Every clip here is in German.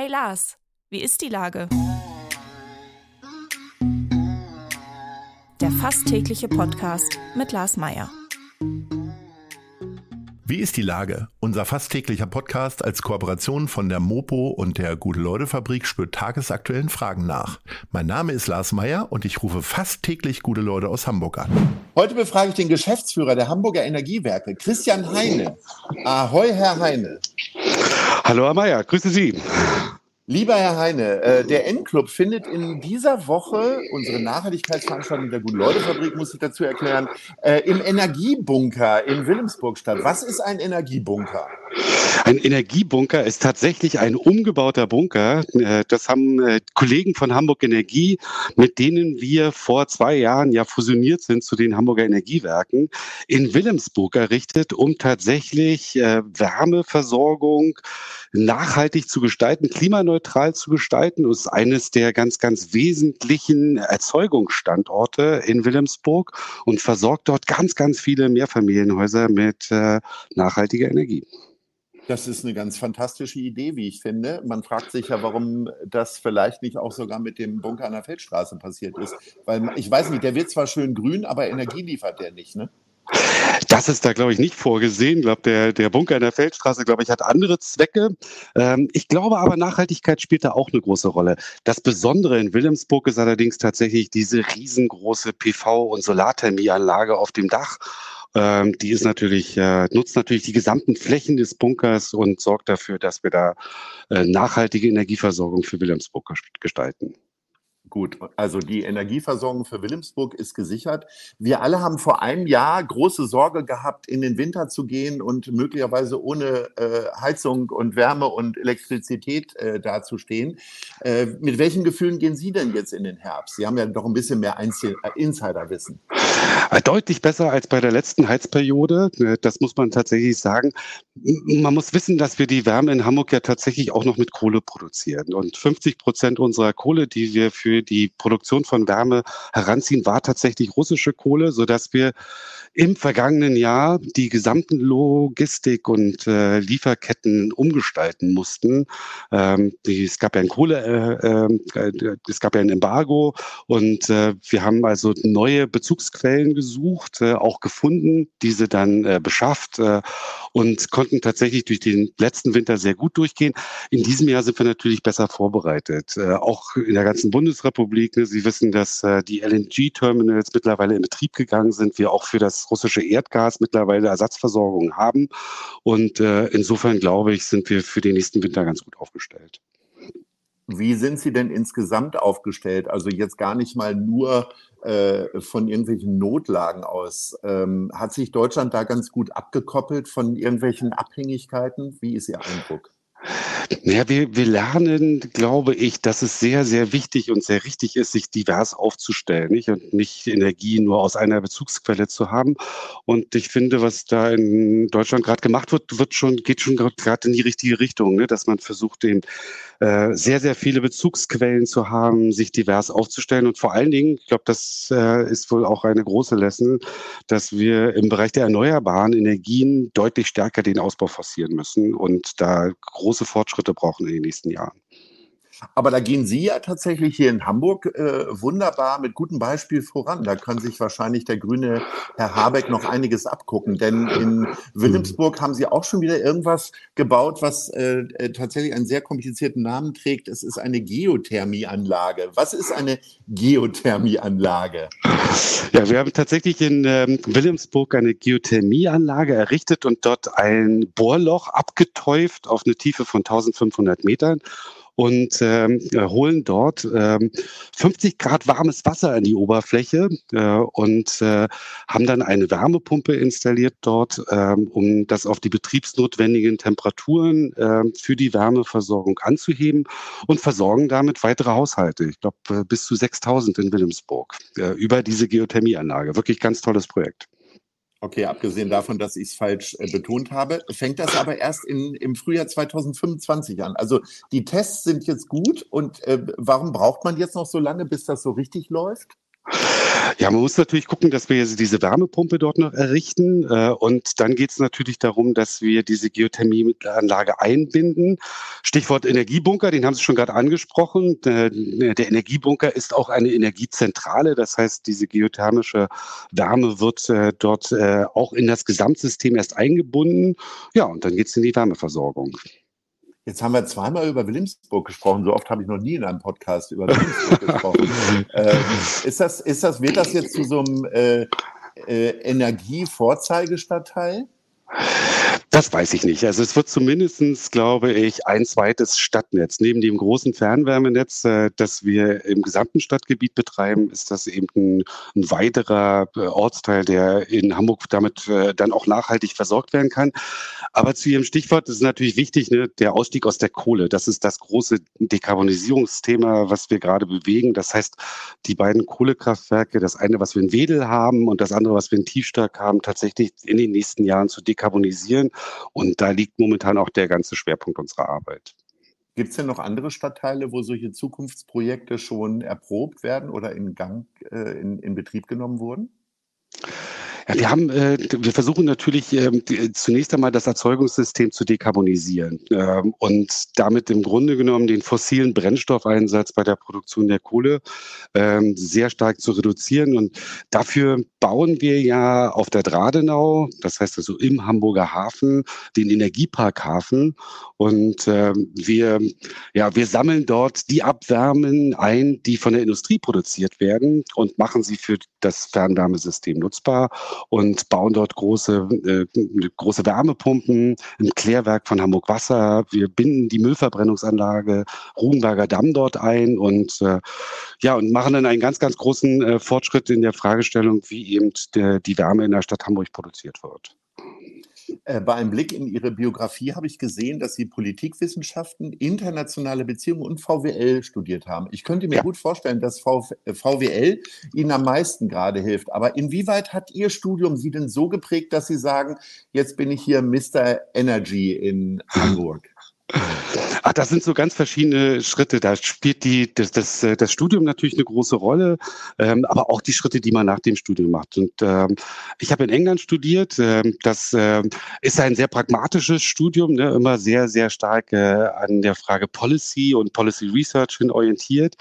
Hey Lars, wie ist die Lage? Der fast tägliche Podcast mit Lars Meier. Wie ist die Lage? Unser fast täglicher Podcast als Kooperation von der Mopo und der Gute-Leute-Fabrik spürt tagesaktuellen Fragen nach. Mein Name ist Lars Meyer und ich rufe fast täglich gute Leute aus Hamburg an. Heute befrage ich den Geschäftsführer der Hamburger Energiewerke, Christian Heine. Ahoi, Herr Heine. Hallo, Herr Meyer, grüße Sie. Lieber Herr Heine, äh, der N-Club findet in dieser Woche, unsere Nachhaltigkeitsveranstaltung der Gute-Leute-Fabrik, muss ich dazu erklären, äh, im Energiebunker in Wilhelmsburg statt. Was ist ein Energiebunker? Ein Energiebunker ist tatsächlich ein umgebauter Bunker. Äh, das haben äh, Kollegen von Hamburg Energie, mit denen wir vor zwei Jahren ja fusioniert sind zu den Hamburger Energiewerken, in Wilhelmsburg errichtet, um tatsächlich äh, Wärmeversorgung nachhaltig zu gestalten, klimaneutral zu gestalten. Das ist eines der ganz, ganz wesentlichen Erzeugungsstandorte in Wilhelmsburg und versorgt dort ganz, ganz viele Mehrfamilienhäuser mit nachhaltiger Energie. Das ist eine ganz fantastische Idee, wie ich finde. Man fragt sich ja, warum das vielleicht nicht auch sogar mit dem Bunker an der Feldstraße passiert ist. Weil ich weiß nicht, der wird zwar schön grün, aber Energie liefert der nicht, ne? Das ist da, glaube ich, nicht vorgesehen. Ich glaube, der, der Bunker in der Feldstraße, glaube ich, hat andere Zwecke. Ähm, ich glaube aber, Nachhaltigkeit spielt da auch eine große Rolle. Das Besondere in Wilhelmsburg ist allerdings tatsächlich diese riesengroße PV- und Solarthermieanlage auf dem Dach. Ähm, die ist natürlich, äh, nutzt natürlich die gesamten Flächen des Bunkers und sorgt dafür, dass wir da äh, nachhaltige Energieversorgung für Wilhelmsburg gestalten. Gut, also die Energieversorgung für Wilhelmsburg ist gesichert. Wir alle haben vor einem Jahr große Sorge gehabt, in den Winter zu gehen und möglicherweise ohne äh, Heizung und Wärme und Elektrizität äh, dazustehen. Äh, mit welchen Gefühlen gehen Sie denn jetzt in den Herbst? Sie haben ja doch ein bisschen mehr Einzel äh, Insiderwissen. Äh, deutlich besser als bei der letzten Heizperiode. Äh, das muss man tatsächlich sagen. Man muss wissen, dass wir die Wärme in Hamburg ja tatsächlich auch noch mit Kohle produzieren. Und 50 Prozent unserer Kohle, die wir für die Produktion von Wärme heranziehen, war tatsächlich russische Kohle, sodass wir im vergangenen Jahr die gesamten Logistik und äh, Lieferketten umgestalten mussten. Ähm, die, es gab ja ein Kohle, äh, äh, es gab ja ein Embargo und äh, wir haben also neue Bezugsquellen gesucht, äh, auch gefunden, diese dann äh, beschafft und konnten tatsächlich durch den letzten Winter sehr gut durchgehen. In diesem Jahr sind wir natürlich besser vorbereitet, auch in der ganzen Bundesrepublik. Ne, Sie wissen, dass die LNG-Terminals mittlerweile in Betrieb gegangen sind, wir auch für das russische Erdgas mittlerweile Ersatzversorgung haben. Und äh, insofern glaube ich, sind wir für den nächsten Winter ganz gut aufgestellt. Wie sind Sie denn insgesamt aufgestellt? Also jetzt gar nicht mal nur äh, von irgendwelchen Notlagen aus. Ähm, hat sich Deutschland da ganz gut abgekoppelt von irgendwelchen Abhängigkeiten? Wie ist Ihr Eindruck? Naja, wir, wir lernen, glaube ich, dass es sehr, sehr wichtig und sehr richtig ist, sich divers aufzustellen nicht? und nicht Energie nur aus einer Bezugsquelle zu haben. Und ich finde, was da in Deutschland gerade gemacht wird, wird schon, geht schon gerade in die richtige Richtung, ne? dass man versucht, den äh, sehr, sehr viele Bezugsquellen zu haben, sich divers aufzustellen und vor allen Dingen, ich glaube, das äh, ist wohl auch eine große Lesson, dass wir im Bereich der erneuerbaren Energien deutlich stärker den Ausbau forcieren müssen und da große Fortschritte brauchen in den nächsten Jahren. Aber da gehen Sie ja tatsächlich hier in Hamburg äh, wunderbar mit gutem Beispiel voran. Da kann sich wahrscheinlich der grüne Herr Habeck noch einiges abgucken. Denn in Wilhelmsburg haben Sie auch schon wieder irgendwas gebaut, was äh, äh, tatsächlich einen sehr komplizierten Namen trägt. Es ist eine Geothermieanlage. Was ist eine Geothermieanlage? Ja, wir haben tatsächlich in ähm, Wilhelmsburg eine Geothermieanlage errichtet und dort ein Bohrloch abgetäuft auf eine Tiefe von 1500 Metern und ähm, holen dort ähm, 50 Grad warmes Wasser an die Oberfläche äh, und äh, haben dann eine Wärmepumpe installiert dort, ähm, um das auf die betriebsnotwendigen Temperaturen äh, für die Wärmeversorgung anzuheben und versorgen damit weitere Haushalte. Ich glaube, äh, bis zu 6000 in Wilhelmsburg äh, über diese Geothermieanlage. Wirklich ganz tolles Projekt. Okay, abgesehen davon, dass ich es falsch äh, betont habe, fängt das aber erst in, im Frühjahr 2025 an. Also die Tests sind jetzt gut und äh, warum braucht man jetzt noch so lange, bis das so richtig läuft? Ja, man muss natürlich gucken, dass wir diese Wärmepumpe dort noch errichten. Äh, und dann geht es natürlich darum, dass wir diese Geothermieanlage einbinden. Stichwort Energiebunker, den haben Sie schon gerade angesprochen. Der Energiebunker ist auch eine Energiezentrale. Das heißt, diese geothermische Wärme wird äh, dort äh, auch in das Gesamtsystem erst eingebunden. Ja, und dann geht es in die Wärmeversorgung. Jetzt haben wir zweimal über Wilhelmsburg gesprochen. So oft habe ich noch nie in einem Podcast über Wilhelmsburg gesprochen. äh, ist das, ist das, wird das jetzt zu so einem äh, äh, Energievorzeigestadtteil? Das weiß ich nicht. Also es wird zumindestens, glaube ich, ein zweites Stadtnetz. Neben dem großen Fernwärmenetz, äh, das wir im gesamten Stadtgebiet betreiben, ist das eben ein, ein weiterer äh, Ortsteil, der in Hamburg damit äh, dann auch nachhaltig versorgt werden kann. Aber zu Ihrem Stichwort ist natürlich wichtig, ne, der Ausstieg aus der Kohle. Das ist das große Dekarbonisierungsthema, was wir gerade bewegen. Das heißt, die beiden Kohlekraftwerke, das eine, was wir in Wedel haben und das andere, was wir in Tiefstark haben, tatsächlich in den nächsten Jahren zu dekarbonisieren. Und da liegt momentan auch der ganze Schwerpunkt unserer Arbeit. Gibt es denn noch andere Stadtteile, wo solche Zukunftsprojekte schon erprobt werden oder in Gang, äh, in, in Betrieb genommen wurden? Ja, wir haben, äh, wir versuchen natürlich äh, zunächst einmal das Erzeugungssystem zu dekarbonisieren äh, und damit im Grunde genommen den fossilen Brennstoffeinsatz bei der Produktion der Kohle äh, sehr stark zu reduzieren. Und dafür bauen wir ja auf der Dradenau, das heißt also im Hamburger Hafen, den Energiepark Hafen. Und äh, wir, ja, wir sammeln dort die Abwärmen ein, die von der Industrie produziert werden und machen sie für das Fernwärmesystem nutzbar und bauen dort große, äh, große Wärmepumpen, ein Klärwerk von Hamburg Wasser. Wir binden die Müllverbrennungsanlage Rugenberger Damm dort ein und äh, ja, und machen dann einen ganz, ganz großen äh, Fortschritt in der Fragestellung, wie eben der, die Wärme in der Stadt Hamburg produziert wird. Äh, bei einem Blick in Ihre Biografie habe ich gesehen, dass Sie Politikwissenschaften, internationale Beziehungen und VWL studiert haben. Ich könnte mir ja. gut vorstellen, dass VWL Ihnen am meisten gerade hilft. Aber inwieweit hat Ihr Studium Sie denn so geprägt, dass Sie sagen, jetzt bin ich hier Mr. Energy in Hamburg? Ach, das sind so ganz verschiedene Schritte. Da spielt die, das, das, das Studium natürlich eine große Rolle, ähm, aber auch die Schritte, die man nach dem Studium macht. Und ähm, ich habe in England studiert. Ähm, das ähm, ist ein sehr pragmatisches Studium, ne, immer sehr, sehr stark äh, an der Frage Policy und Policy Research hin orientiert.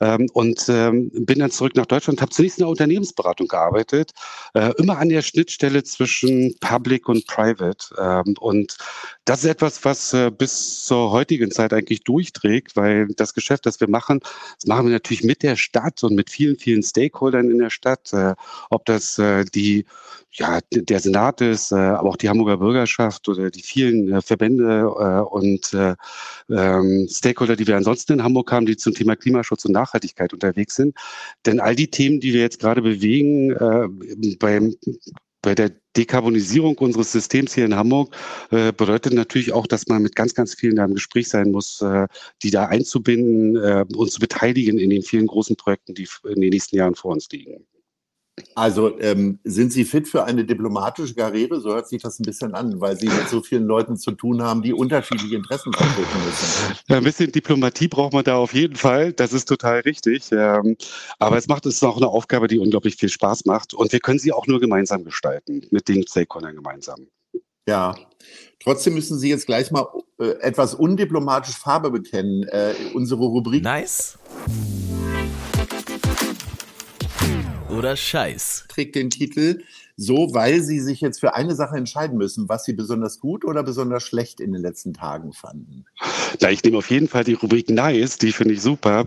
Ähm, und ähm, bin dann zurück nach Deutschland, habe zunächst in der Unternehmensberatung gearbeitet, äh, immer an der Schnittstelle zwischen Public und Private. Ähm, und das ist etwas, was äh, bis zur heutigen Zeit eigentlich durchträgt, weil das Geschäft, das wir machen, das machen wir natürlich mit der Stadt und mit vielen, vielen Stakeholdern in der Stadt, äh, ob das äh, die ja, der Senat ist, äh, aber auch die Hamburger Bürgerschaft oder die vielen äh, Verbände äh, und äh, ähm, Stakeholder, die wir ansonsten in Hamburg haben, die zum Thema Klimaschutz und Nachhaltigkeit unterwegs sind. Denn all die Themen, die wir jetzt gerade bewegen, beim bei der Dekarbonisierung unseres Systems hier in Hamburg äh, bedeutet natürlich auch, dass man mit ganz, ganz vielen da im Gespräch sein muss, äh, die da einzubinden äh, und zu beteiligen in den vielen großen Projekten, die in den nächsten Jahren vor uns liegen. Also ähm, sind Sie fit für eine diplomatische Karriere? So hört sich das ein bisschen an, weil Sie mit so vielen Leuten zu tun haben, die unterschiedliche Interessen vertreten müssen. Ja, ein bisschen Diplomatie braucht man da auf jeden Fall. Das ist total richtig. Ähm, aber es macht es auch eine Aufgabe, die unglaublich viel Spaß macht. Und wir können sie auch nur gemeinsam gestalten, mit den Stakeholdern gemeinsam. Ja, Trotzdem müssen Sie jetzt gleich mal äh, etwas undiplomatisch Farbe bekennen. Äh, unsere Rubrik. Nice oder Scheiß. Trägt den Titel so, weil Sie sich jetzt für eine Sache entscheiden müssen, was Sie besonders gut oder besonders schlecht in den letzten Tagen fanden. Ja, ich nehme auf jeden Fall die Rubrik Nice, die finde ich super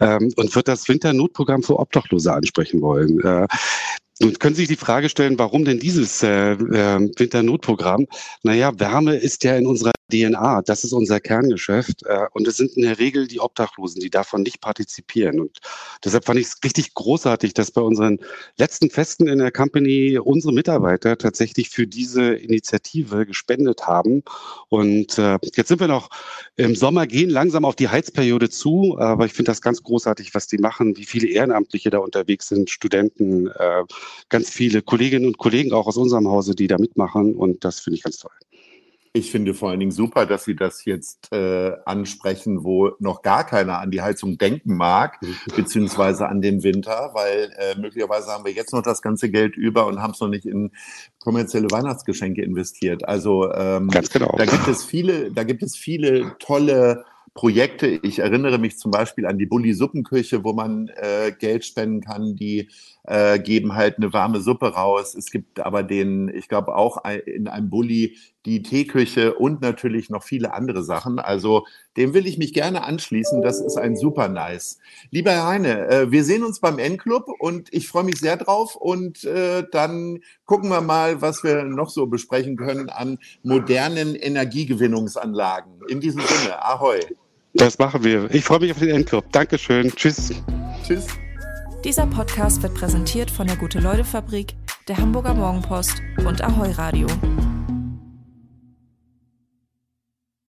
ähm, und wird das Winternotprogramm für Obdachlose ansprechen wollen. Äh, nun können Sie sich die Frage stellen, warum denn dieses äh, äh, Winternotprogramm? Naja, Wärme ist ja in unserer DNA. Das ist unser Kerngeschäft. Äh, und es sind in der Regel die Obdachlosen, die davon nicht partizipieren. Und deshalb fand ich es richtig großartig, dass bei unseren letzten Festen in der Company unsere Mitarbeiter tatsächlich für diese Initiative gespendet haben. Und äh, jetzt sind wir noch im Sommer, gehen langsam auf die Heizperiode zu. Aber ich finde das ganz großartig, was die machen, wie viele Ehrenamtliche da unterwegs sind, Studenten, äh, ganz viele Kolleginnen und Kollegen auch aus unserem Hause, die da mitmachen. Und das finde ich ganz toll. Ich finde vor allen Dingen super, dass Sie das jetzt äh, ansprechen, wo noch gar keiner an die Heizung denken mag, beziehungsweise an den Winter, weil äh, möglicherweise haben wir jetzt noch das ganze Geld über und haben es noch nicht in kommerzielle Weihnachtsgeschenke investiert. Also ähm, Ganz genau. da gibt es viele, da gibt es viele tolle Projekte. Ich erinnere mich zum Beispiel an die Bulli Suppenküche, wo man äh, Geld spenden kann. Die äh, geben halt eine warme Suppe raus. Es gibt aber den, ich glaube auch in einem Bulli die Teeküche und natürlich noch viele andere Sachen. Also dem will ich mich gerne anschließen. Das ist ein super nice. Lieber Herr Heine, äh, wir sehen uns beim N-Club und ich freue mich sehr drauf. Und äh, dann gucken wir mal, was wir noch so besprechen können an modernen Energiegewinnungsanlagen. In diesem Sinne, ahoi. Das machen wir. Ich freue mich auf den Endclub. Dankeschön. Tschüss. Tschüss. Dieser Podcast wird präsentiert von der Gute-Leute-Fabrik, der Hamburger Morgenpost und Ahoi Radio.